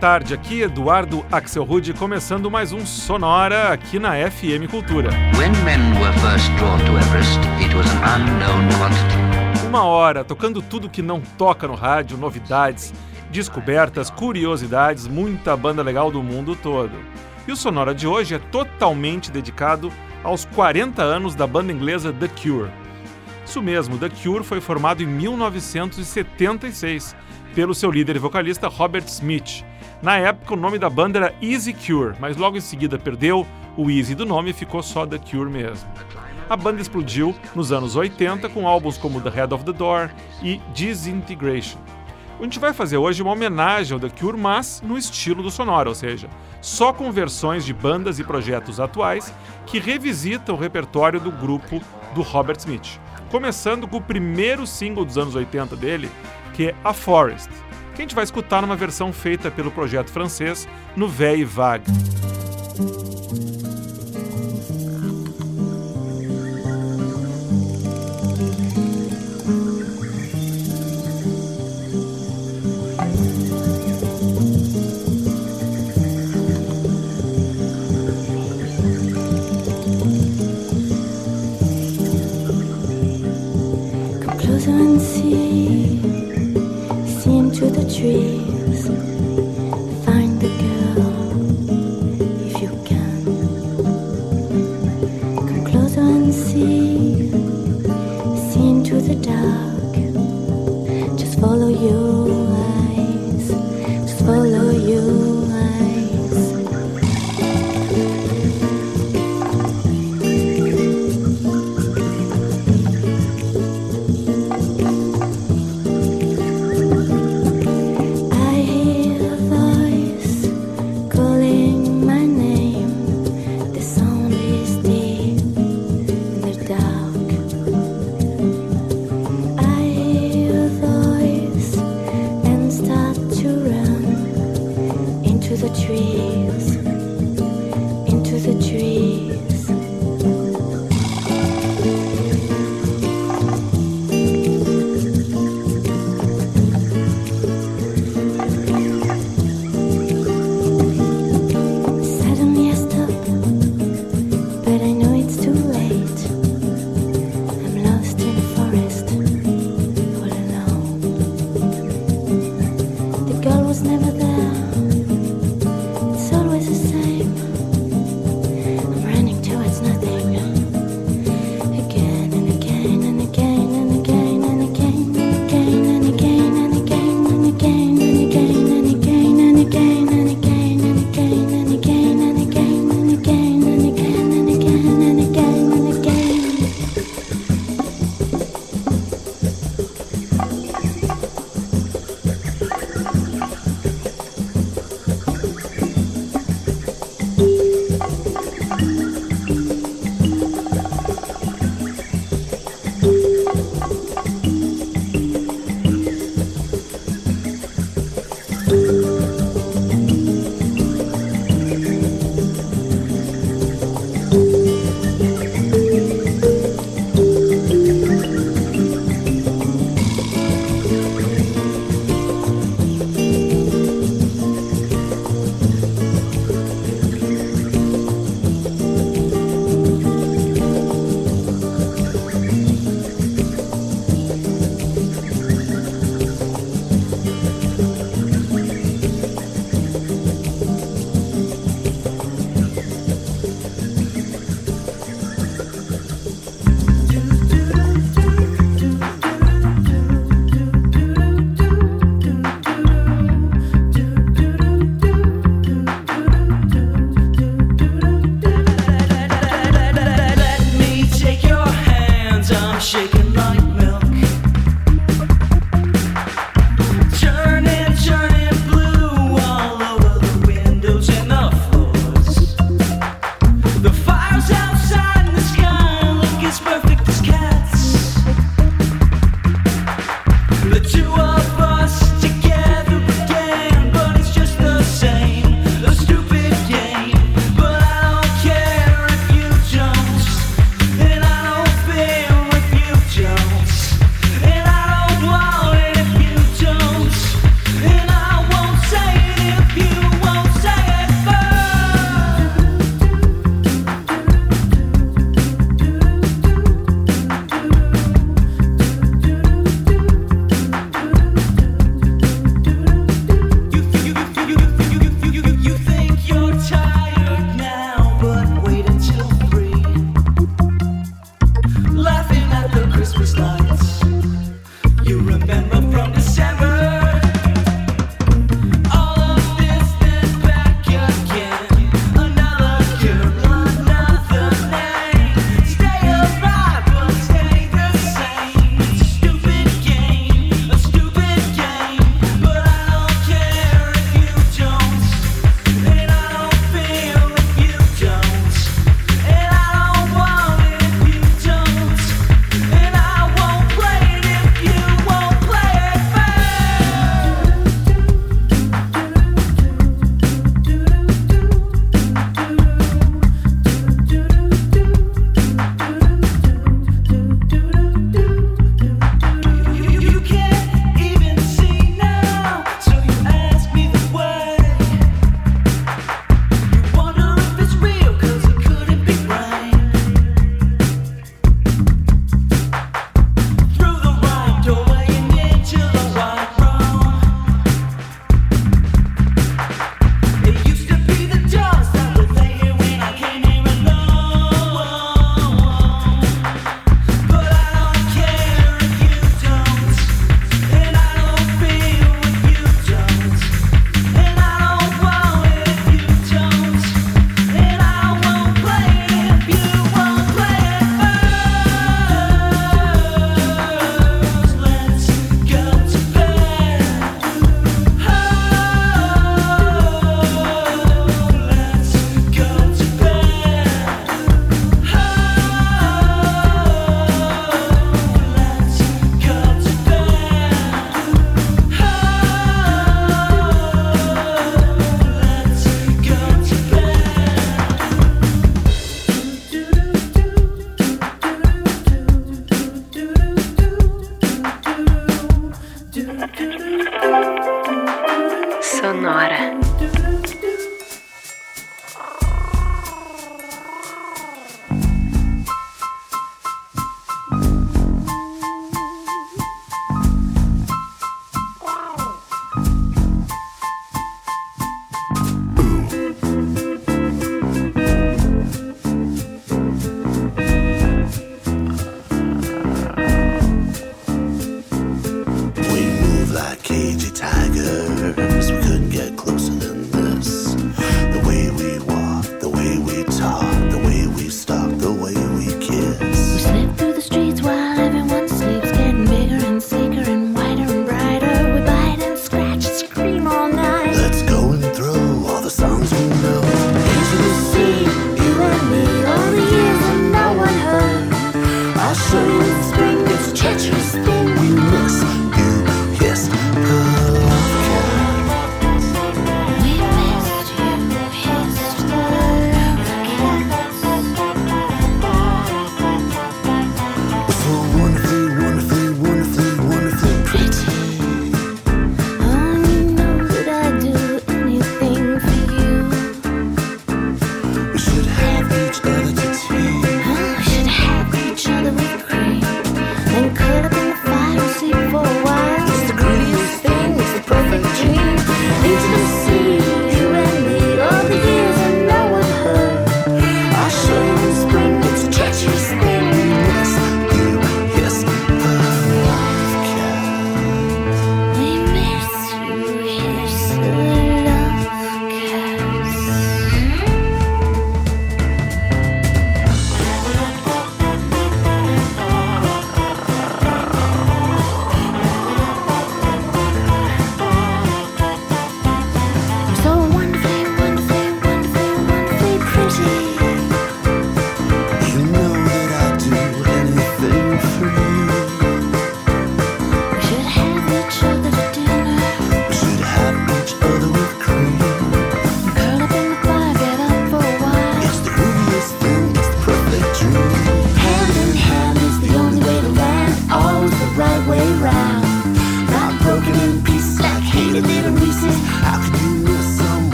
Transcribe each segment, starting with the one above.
boa tarde. Aqui Eduardo Axel Rude começando mais um Sonora aqui na FM Cultura. Uma hora tocando tudo que não toca no rádio, novidades, descobertas, curiosidades, muita banda legal do mundo todo. E o Sonora de hoje é totalmente dedicado aos 40 anos da banda inglesa The Cure. Isso mesmo, The Cure foi formado em 1976 pelo seu líder e vocalista Robert Smith. Na época, o nome da banda era Easy Cure, mas logo em seguida perdeu o Easy do nome e ficou só The Cure mesmo. A banda explodiu nos anos 80 com álbuns como The Head of the Door e Disintegration. A gente vai fazer hoje uma homenagem ao The Cure, mas no estilo do sonoro, ou seja, só com versões de bandas e projetos atuais que revisitam o repertório do grupo do Robert Smith. Começando com o primeiro single dos anos 80 dele, que é A Forest, que a gente vai escutar numa versão feita pelo projeto francês no Veille Vague. 去。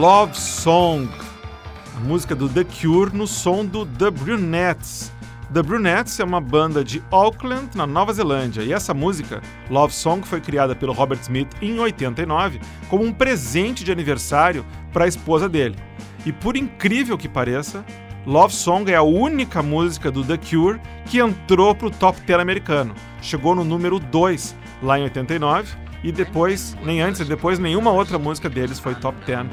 Love Song, a música do The Cure no som do The Brunettes. The Brunettes é uma banda de Auckland, na Nova Zelândia, e essa música, Love Song, foi criada pelo Robert Smith em 89 como um presente de aniversário para a esposa dele. E por incrível que pareça, Love Song é a única música do The Cure que entrou para o top 10 americano. Chegou no número 2 lá em 89 e depois, nem antes e depois, nenhuma outra música deles foi top 10 uh,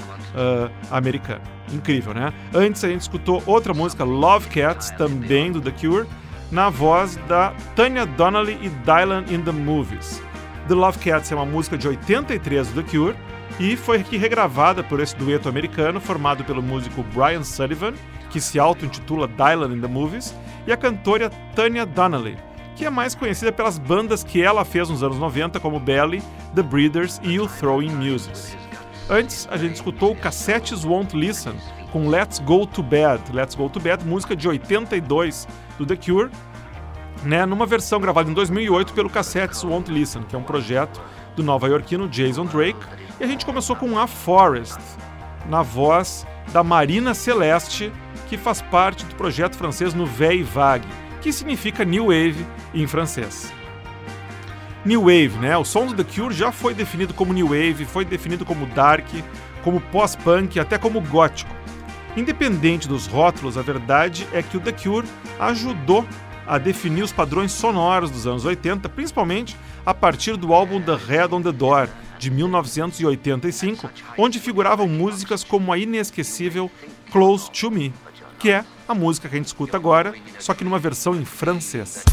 americana. Incrível, né? Antes a gente escutou outra música, Love Cats, também do The Cure, na voz da Tanya Donnelly e Dylan in the Movies. The Love Cats é uma música de 83 do The Cure e foi aqui regravada por esse dueto americano formado pelo músico Brian Sullivan, que se auto-intitula Dylan in the Movies, e a cantora Tanya Donnelly, que é mais conhecida pelas bandas que ela fez nos anos 90, como Belly, The Breeders e o Throwing Muses. Antes, a gente escutou Cassettes Won't Listen, com Let's Go to Bed. Let's Go to Bed, música de 82 do The Cure, né, numa versão gravada em 2008 pelo Cassettes Won't Listen, que é um projeto do nova-iorquino Jason Drake. E a gente começou com A Forest, na voz da Marina Celeste, que faz parte do projeto francês Nouvelle Vague que significa New Wave em francês. New Wave, né? O som do The Cure já foi definido como New Wave, foi definido como Dark, como pós-punk, até como gótico. Independente dos rótulos, a verdade é que o The Cure ajudou a definir os padrões sonoros dos anos 80, principalmente a partir do álbum The Head on the Door, de 1985, onde figuravam músicas como a inesquecível Close to Me, que é a música que a gente escuta agora, só que numa versão em francês.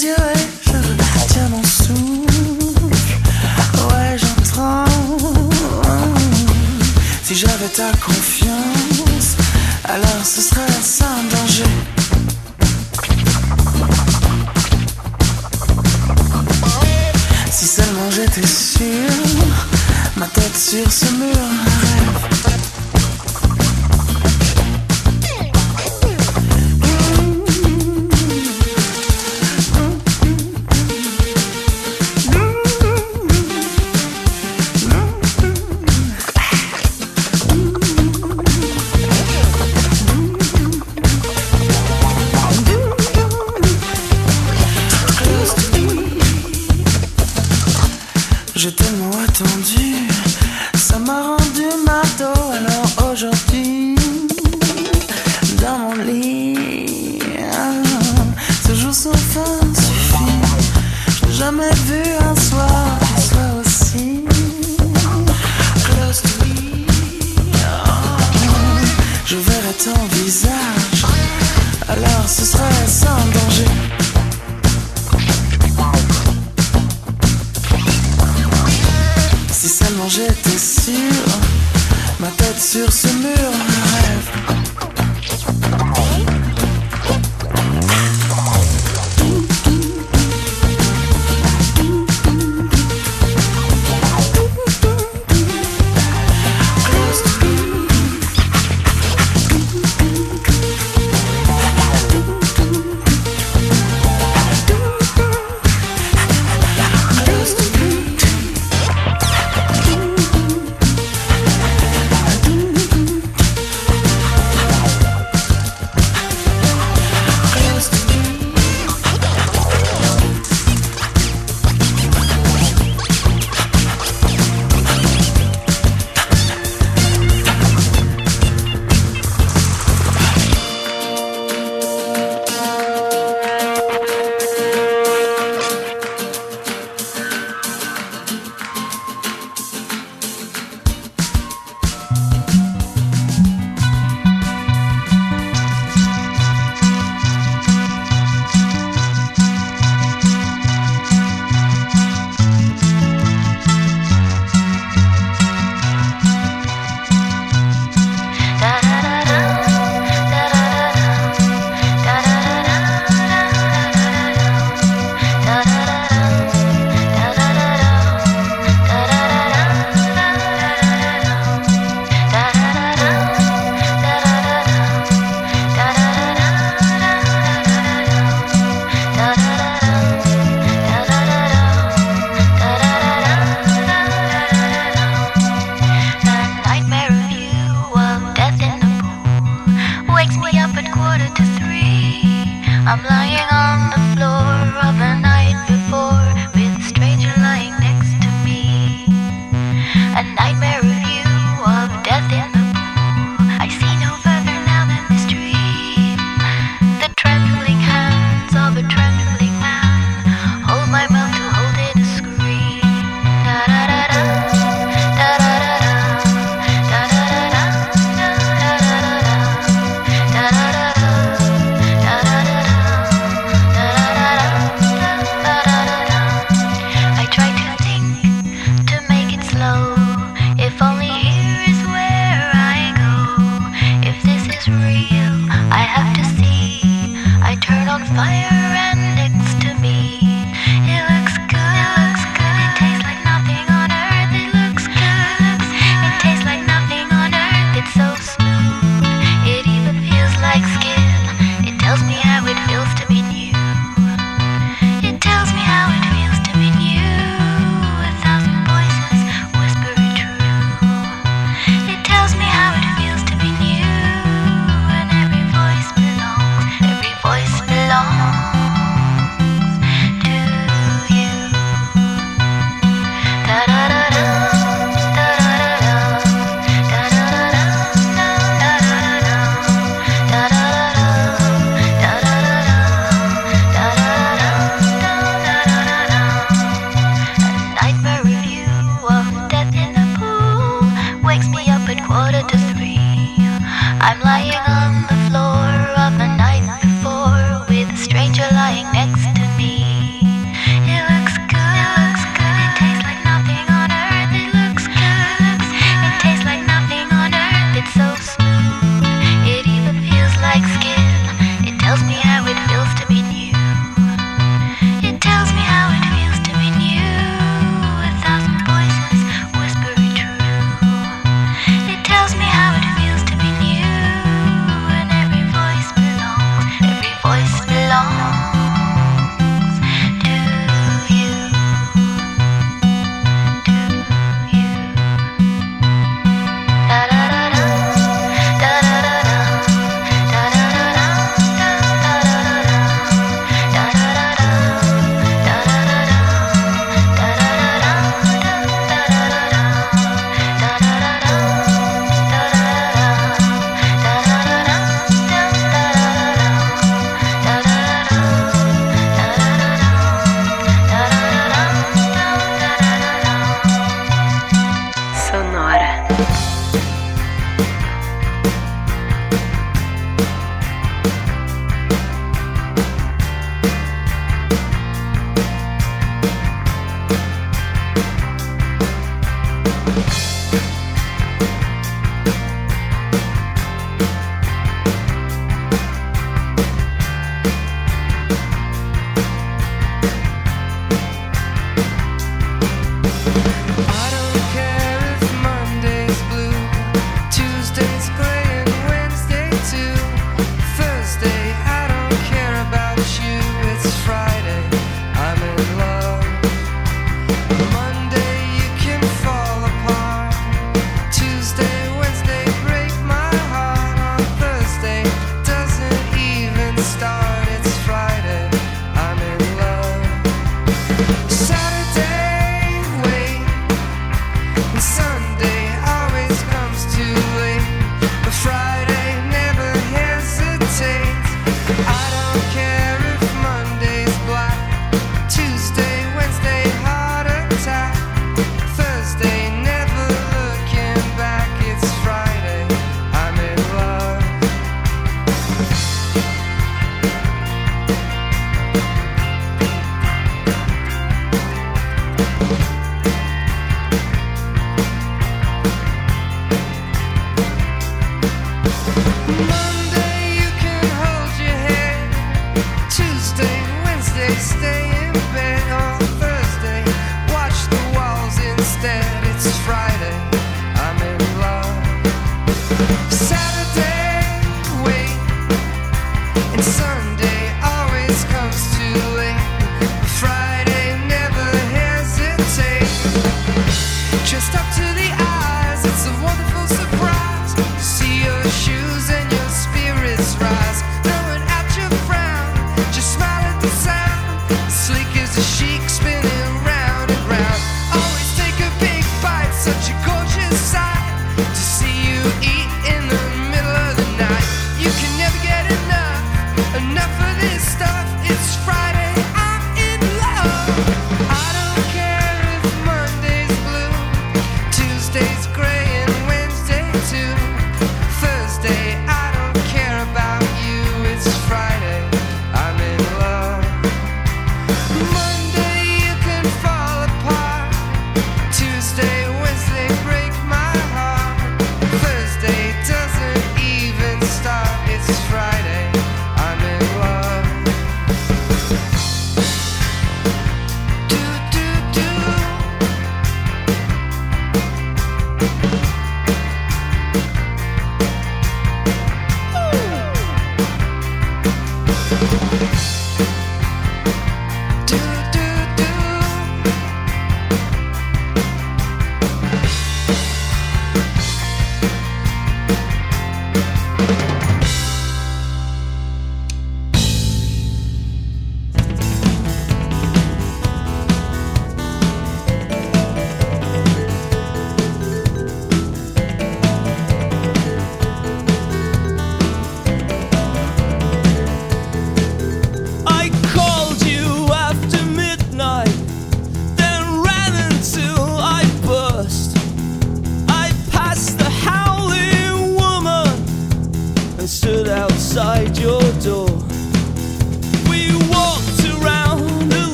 Je tiens mon souk, ouais, j'entends. Si j'avais ta confiance, alors ce serait sans danger. Si seulement j'étais sûr, ma tête sur ce mur.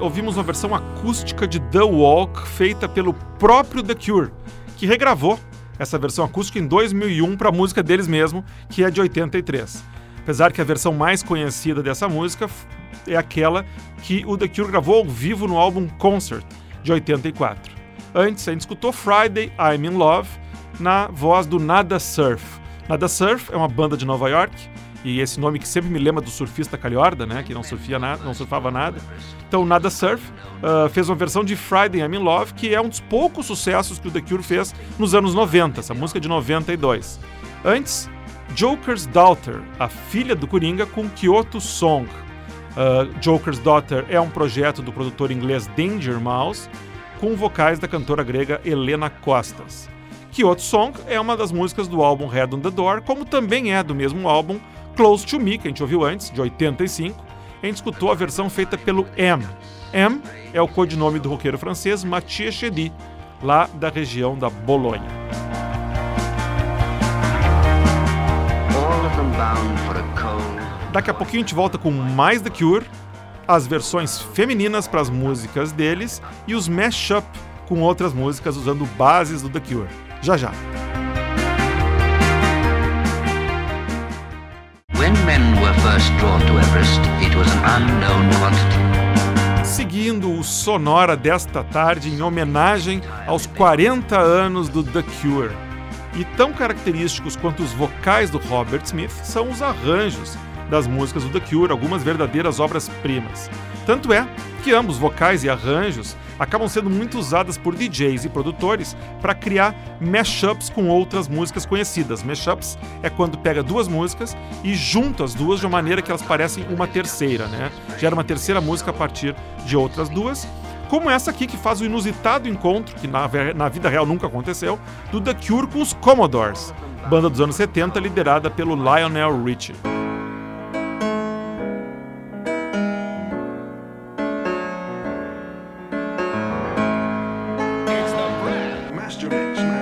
Ouvimos uma versão acústica de The Walk feita pelo próprio The Cure, que regravou essa versão acústica em 2001 para a música deles mesmo, que é de 83. Apesar que a versão mais conhecida dessa música é aquela que o The Cure gravou ao vivo no álbum Concert, de 84. Antes, a gente escutou Friday, I'm in Love, na voz do Nada Surf. Nada Surf é uma banda de Nova York, e esse nome que sempre me lembra do surfista Calhorda, né, que não, surfia nada, não surfava nada. Então, Nada Surf ah, fez uma versão de Friday I'm in Love, que é um dos poucos sucessos que o The Cure fez nos anos 90, essa música é de 92. Antes, Joker's Daughter, a filha do Coringa, com Kyoto Song. Uh, Joker's Daughter é um projeto do produtor inglês Danger Mouse, com vocais da cantora grega Helena Costas. Kyoto Song é uma das músicas do álbum Head on the Door, como também é do mesmo álbum Close to Me, que a gente ouviu antes, de 85. A gente escutou a versão feita pelo M. M é o codinome do roqueiro francês Mathieu Chedy, lá da região da Bolonha. Daqui a pouquinho a gente volta com mais The Cure, as versões femininas para as músicas deles e os mashup com outras músicas usando bases do The Cure. Já já. When men were first drawn to Everest, it was an unknown quantity. Seguindo o Sonora desta tarde em homenagem aos 40 anos do The Cure. E tão característicos quanto os vocais do Robert Smith são os arranjos das músicas do The Cure, algumas verdadeiras obras-primas. Tanto é que ambos, vocais e arranjos, acabam sendo muito usadas por DJs e produtores para criar mashups com outras músicas conhecidas. Mashups é quando pega duas músicas e junta as duas de uma maneira que elas parecem uma terceira, né? Gera uma terceira música a partir de outras duas. Como essa aqui que faz o inusitado encontro, que na, na vida real nunca aconteceu, do The Cure com os Commodores, banda dos anos 70 liderada pelo Lionel Richie. Sure.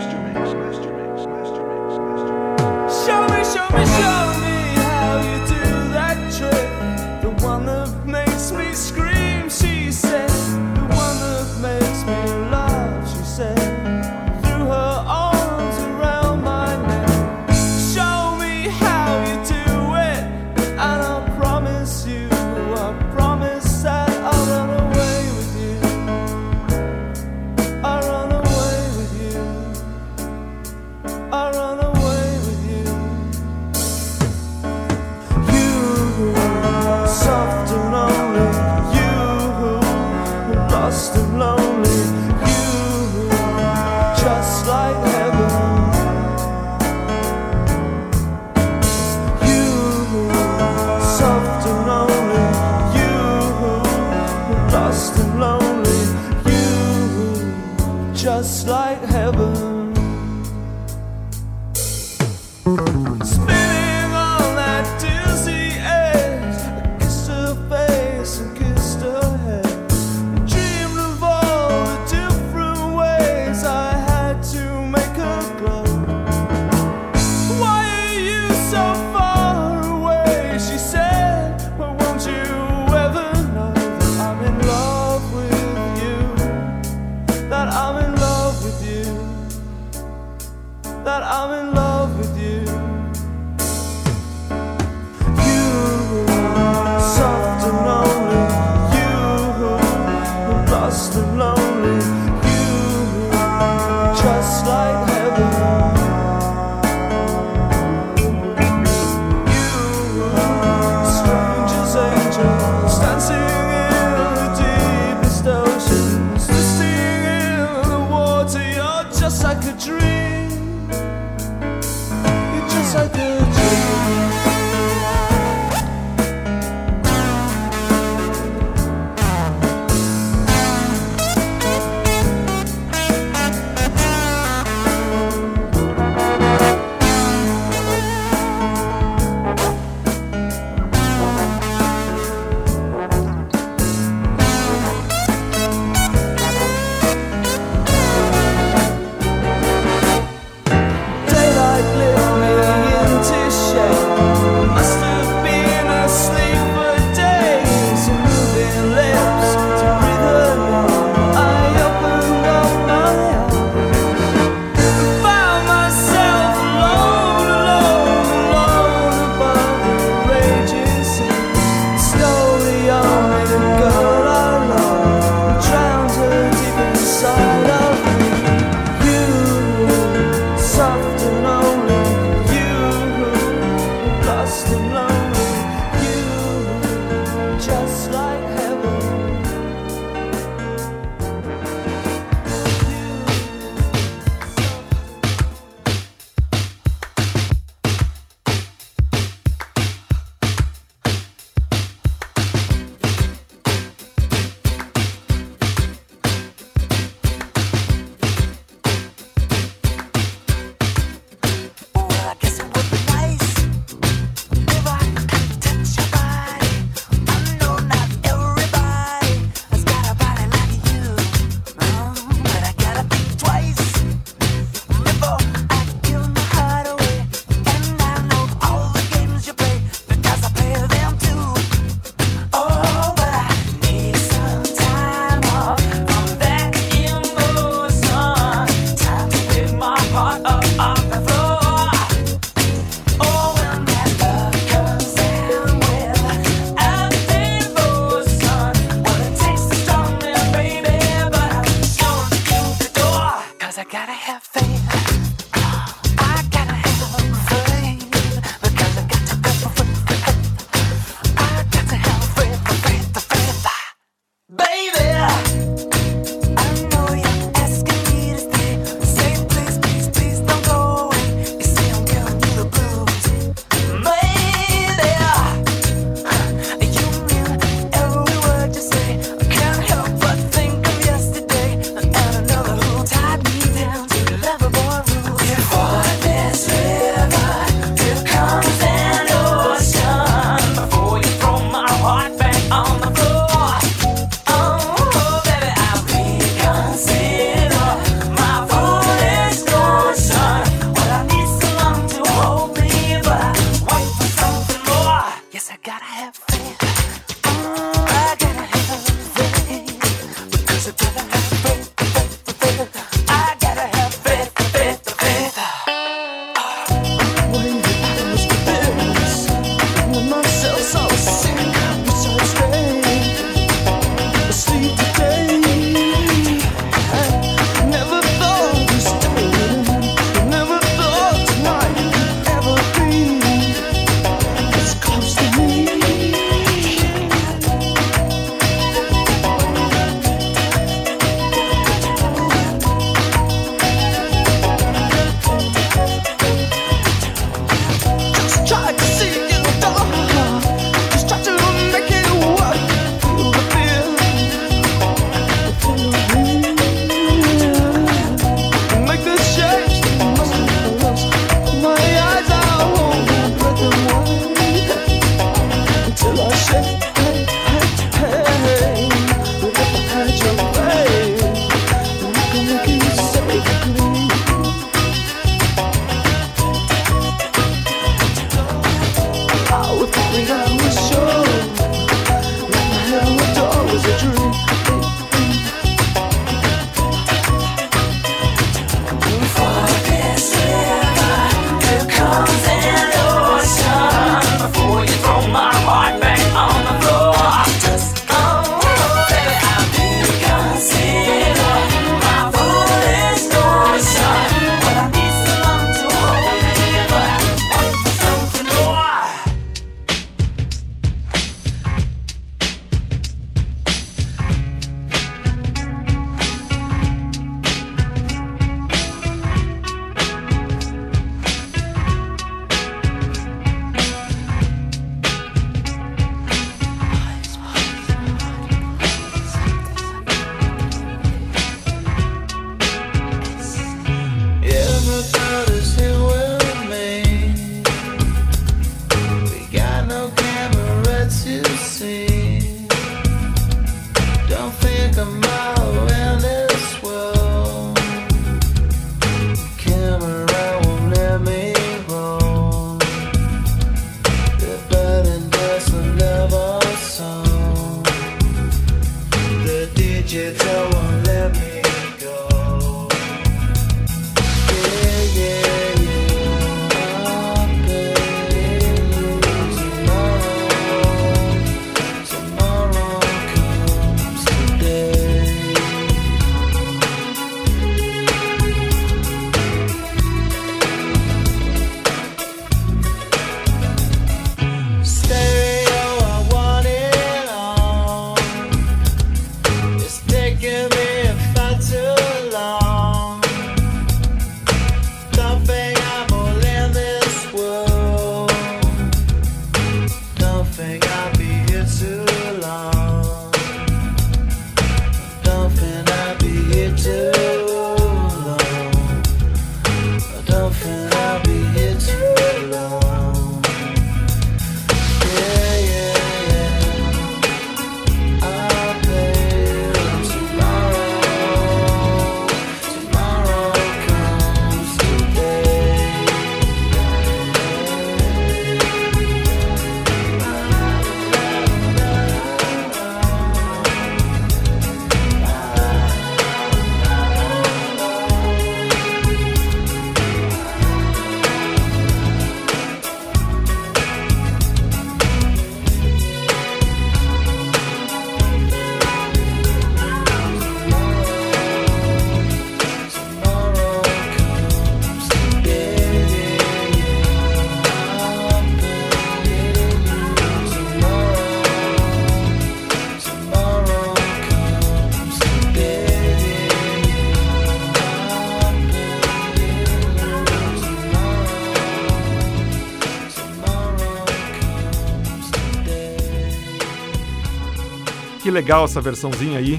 Que legal essa versãozinha aí.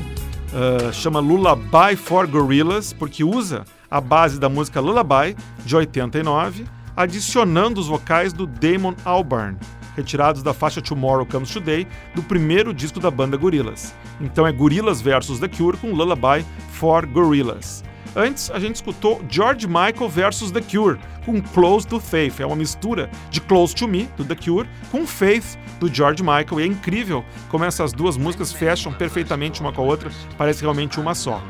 Uh, chama Lullaby for Gorillas, porque usa a base da música Lullaby, de 89, adicionando os vocais do Damon Albarn, retirados da faixa Tomorrow Comes Today, do primeiro disco da banda Gorillaz. Então é Gorillaz versus The Cure com Lullaby for Gorillaz. Antes, a gente escutou George Michael versus The Cure, com Close to Faith. É uma mistura de Close to Me, do The Cure, com Faith, do George Michael. E é incrível como essas duas músicas fecham perfeitamente uma com a outra, parece realmente uma só.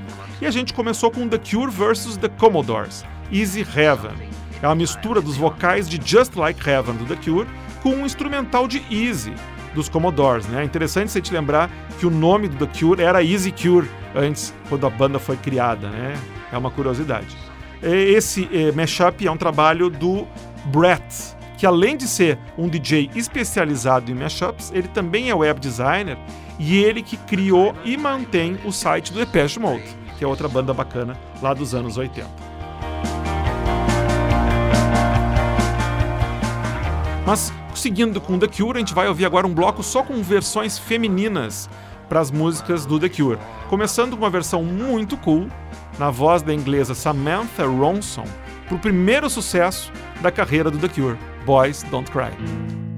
E a gente começou com The Cure versus The Commodores, Easy Heaven. É uma mistura dos vocais de Just Like Heaven, do The Cure, com um instrumental de Easy, dos Commodores. Né? É interessante você te lembrar que o nome do The Cure era Easy Cure antes, quando a banda foi criada. Né? É uma curiosidade. Esse eh, mashup é um trabalho do Brett, que além de ser um DJ especializado em mashups, ele também é web designer e ele que criou e mantém o site do Depeche Mode, que é outra banda bacana lá dos anos 80. Mas seguindo com The Cure, a gente vai ouvir agora um bloco só com versões femininas para as músicas do The Cure. Começando com uma versão muito cool na voz da inglesa Samantha Ronson, para o primeiro sucesso da carreira do The Cure, Boys Don't Cry.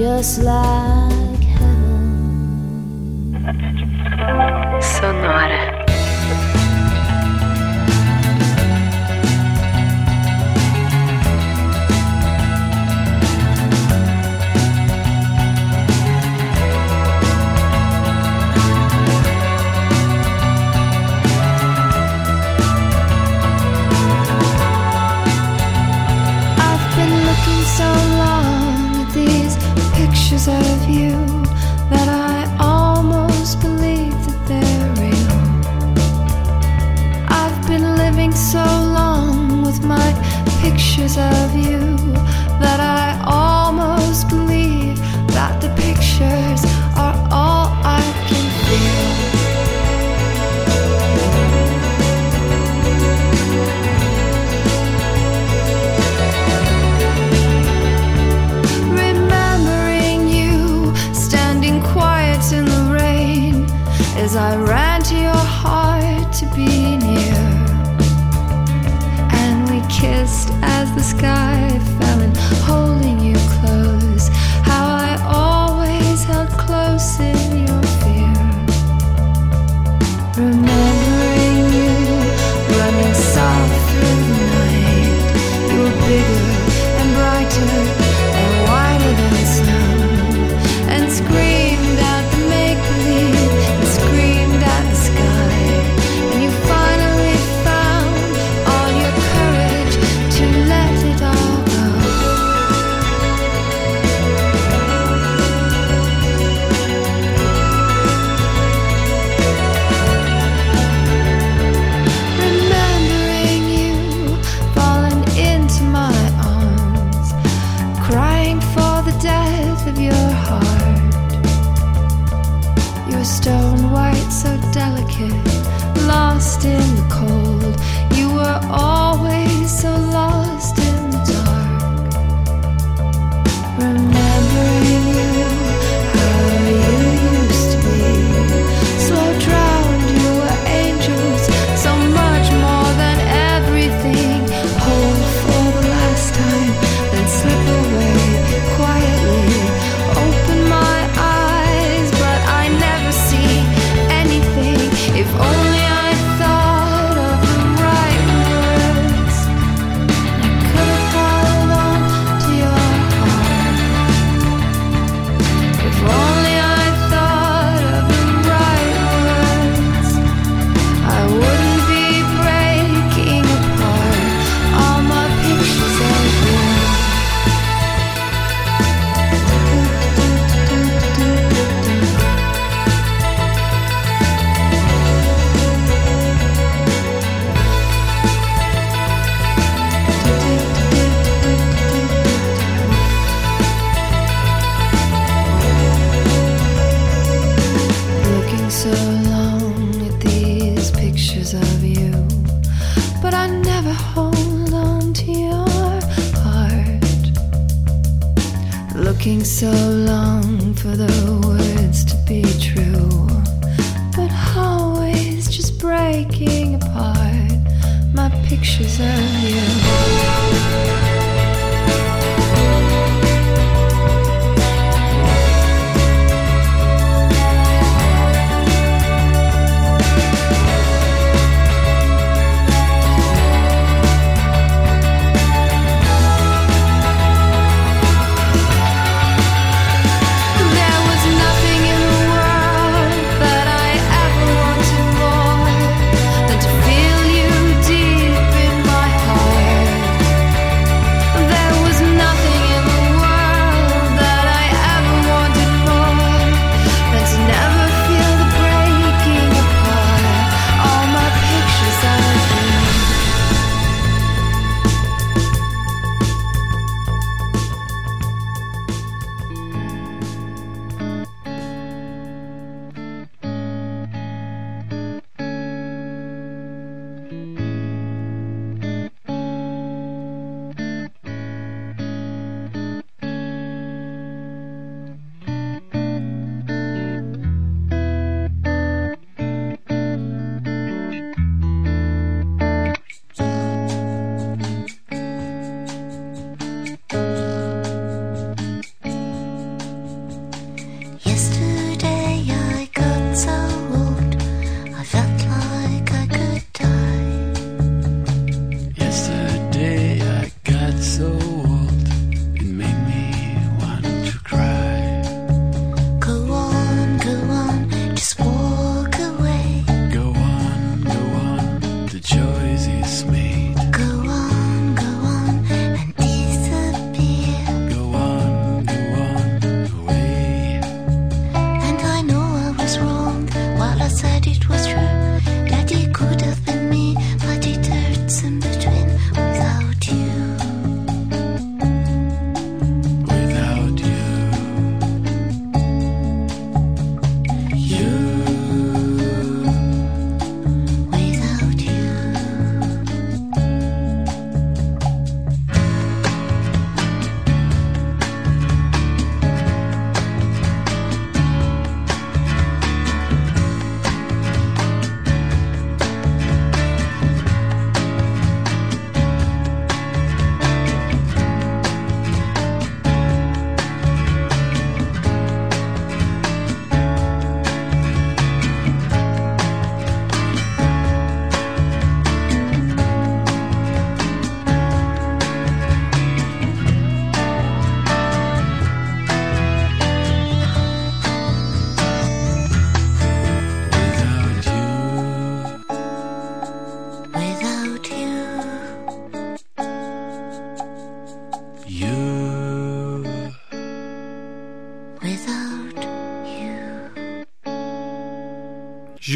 just like heaven. Sonora. of you that I almost believe that they're real. I've been living so long with my pictures of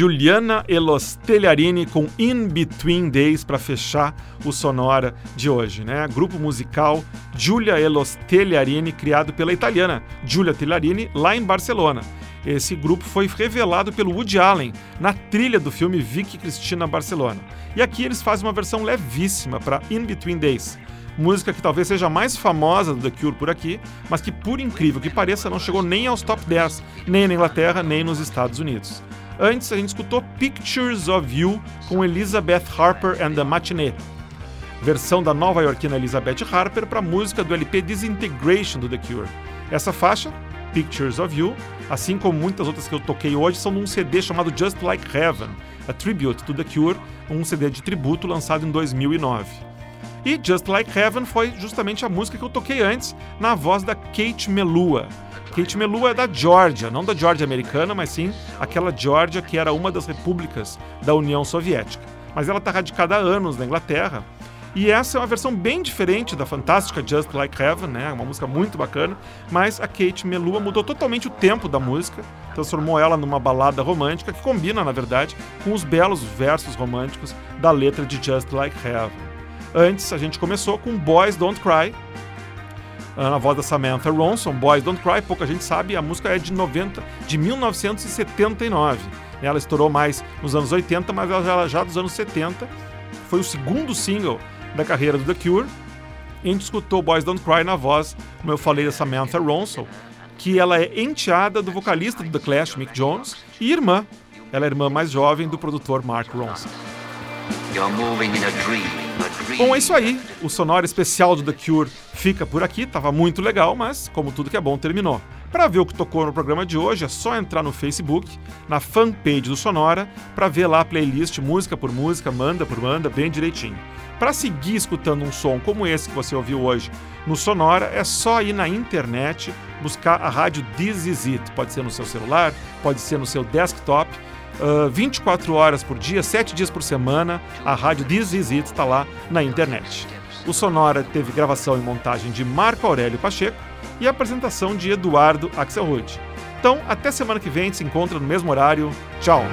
Juliana Elos Tegliarini com In Between Days para fechar o Sonora de hoje, né? Grupo musical Giulia Elos Tegliarini, criado pela italiana Giulia Tegliarini, lá em Barcelona. Esse grupo foi revelado pelo Woody Allen na trilha do filme Vicky Cristina Barcelona. E aqui eles fazem uma versão levíssima para In Between Days, música que talvez seja a mais famosa do The Cure por aqui, mas que, por incrível que pareça, não chegou nem aos top 10, nem na Inglaterra, nem nos Estados Unidos. Antes, a gente escutou Pictures of You com Elizabeth Harper and the Matinee, versão da nova-iorquina Elizabeth Harper para a música do LP Disintegration do The Cure. Essa faixa, Pictures of You, assim como muitas outras que eu toquei hoje, são num CD chamado Just Like Heaven, a tribute to The Cure, um CD de tributo lançado em 2009. E Just Like Heaven foi justamente a música que eu toquei antes, na voz da Kate Melua. Kate Melua é da Geórgia, não da Geórgia americana, mas sim aquela Geórgia que era uma das repúblicas da União Soviética. Mas ela está radicada há anos na Inglaterra. E essa é uma versão bem diferente da fantástica Just Like Heaven, né? Uma música muito bacana, mas a Kate Melua mudou totalmente o tempo da música, transformou ela numa balada romântica que combina, na verdade, com os belos versos românticos da letra de Just Like Heaven. Antes, a gente começou com Boys Don't Cry, na voz da Samantha Ronson, Boys Don't Cry, pouca gente sabe, a música é de 90, de 1979. Ela estourou mais nos anos 80, mas ela já, dos anos 70 foi o segundo single da carreira do The Cure a gente escutou Boys Don't Cry na voz, como eu falei, da Samantha Ronson, que ela é enteada do vocalista do The Clash, Mick Jones, e irmã. Ela é irmã mais jovem do produtor Mark Ronson. Bom, é isso aí. O sonoro especial do The Cure fica por aqui. Tava muito legal, mas como tudo que é bom terminou. Para ver o que tocou no programa de hoje, é só entrar no Facebook, na fanpage do Sonora, para ver lá a playlist música por música, manda por manda, bem direitinho. Para seguir escutando um som como esse que você ouviu hoje no Sonora, é só ir na internet, buscar a rádio This Is It. Pode ser no seu celular, pode ser no seu desktop. Uh, 24 horas por dia, 7 dias por semana, a rádio This Is It está lá na internet. O Sonora teve gravação e montagem de Marco Aurélio Pacheco e apresentação de Eduardo Axelrod. Então, até semana que vem, se encontra no mesmo horário. Tchau!